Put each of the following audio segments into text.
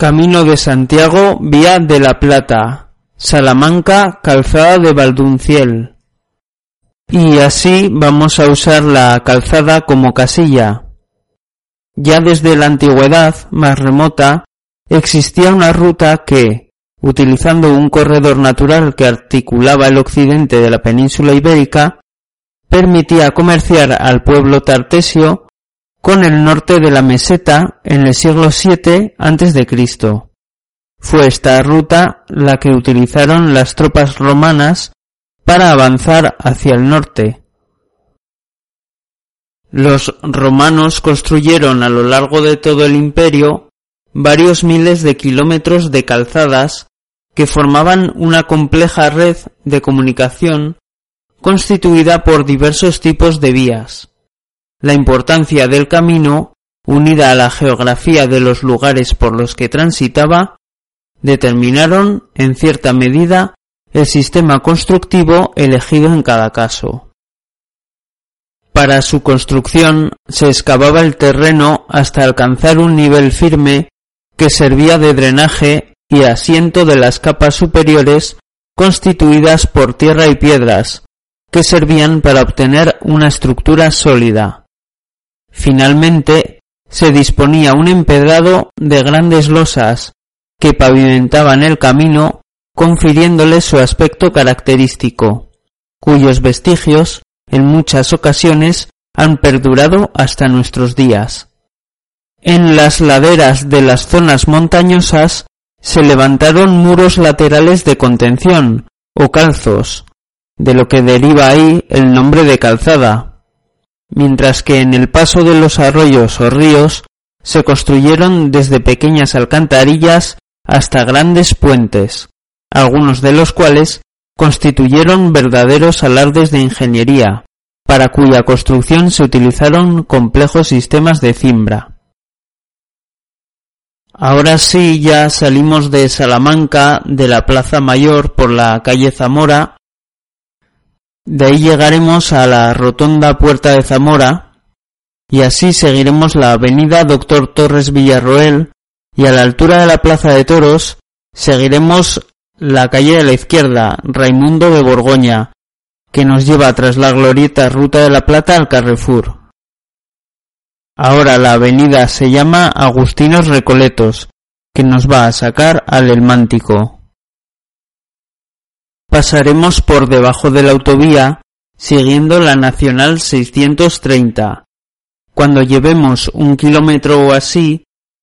Camino de Santiago, Vía de la Plata, Salamanca, Calzada de Valdunciel. Y así vamos a usar la calzada como casilla. Ya desde la antigüedad más remota existía una ruta que, utilizando un corredor natural que articulaba el occidente de la península ibérica, permitía comerciar al pueblo tartesio con el norte de la meseta en el siglo VII a.C. Fue esta ruta la que utilizaron las tropas romanas para avanzar hacia el norte. Los romanos construyeron a lo largo de todo el imperio varios miles de kilómetros de calzadas que formaban una compleja red de comunicación constituida por diversos tipos de vías. La importancia del camino, unida a la geografía de los lugares por los que transitaba, determinaron, en cierta medida, el sistema constructivo elegido en cada caso. Para su construcción se excavaba el terreno hasta alcanzar un nivel firme que servía de drenaje y asiento de las capas superiores constituidas por tierra y piedras, que servían para obtener una estructura sólida. Finalmente, se disponía un empedrado de grandes losas que pavimentaban el camino, confiriéndole su aspecto característico, cuyos vestigios, en muchas ocasiones, han perdurado hasta nuestros días. En las laderas de las zonas montañosas se levantaron muros laterales de contención, o calzos, de lo que deriva ahí el nombre de calzada, mientras que en el paso de los arroyos o ríos se construyeron desde pequeñas alcantarillas hasta grandes puentes, algunos de los cuales constituyeron verdaderos alardes de ingeniería, para cuya construcción se utilizaron complejos sistemas de cimbra. Ahora sí ya salimos de Salamanca, de la Plaza Mayor por la calle Zamora de ahí llegaremos a la rotonda Puerta de Zamora y así seguiremos la avenida Doctor Torres Villarroel y a la altura de la Plaza de Toros seguiremos la calle de la izquierda Raimundo de Borgoña que nos lleva tras la glorieta Ruta de la Plata al Carrefour. Ahora la avenida se llama Agustinos Recoletos que nos va a sacar al Elmántico. Pasaremos por debajo de la autovía siguiendo la Nacional 630. Cuando llevemos un kilómetro o así,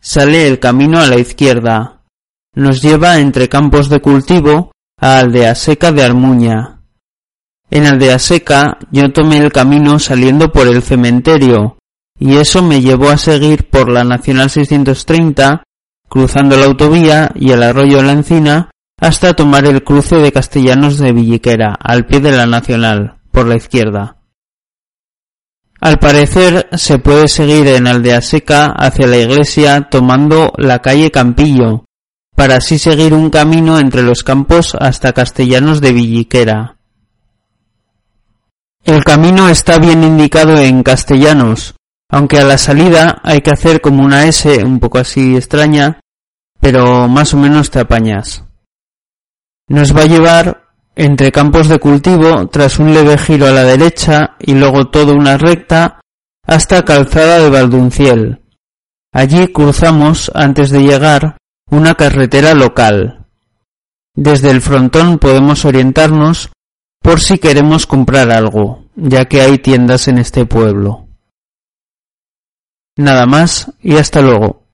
sale el camino a la izquierda. Nos lleva entre campos de cultivo a Aldea Seca de Armuña. En Aldea Seca yo tomé el camino saliendo por el cementerio, y eso me llevó a seguir por la Nacional 630, cruzando la autovía y el arroyo la Encina hasta tomar el cruce de Castellanos de Villiquera, al pie de la Nacional, por la izquierda. Al parecer se puede seguir en Aldea Seca hacia la iglesia tomando la calle Campillo, para así seguir un camino entre los campos hasta Castellanos de Villiquera. El camino está bien indicado en castellanos, aunque a la salida hay que hacer como una S un poco así extraña, pero más o menos te apañas. Nos va a llevar entre campos de cultivo tras un leve giro a la derecha y luego toda una recta hasta Calzada de Valdunciel. Allí cruzamos, antes de llegar, una carretera local. Desde el frontón podemos orientarnos por si queremos comprar algo, ya que hay tiendas en este pueblo. Nada más y hasta luego.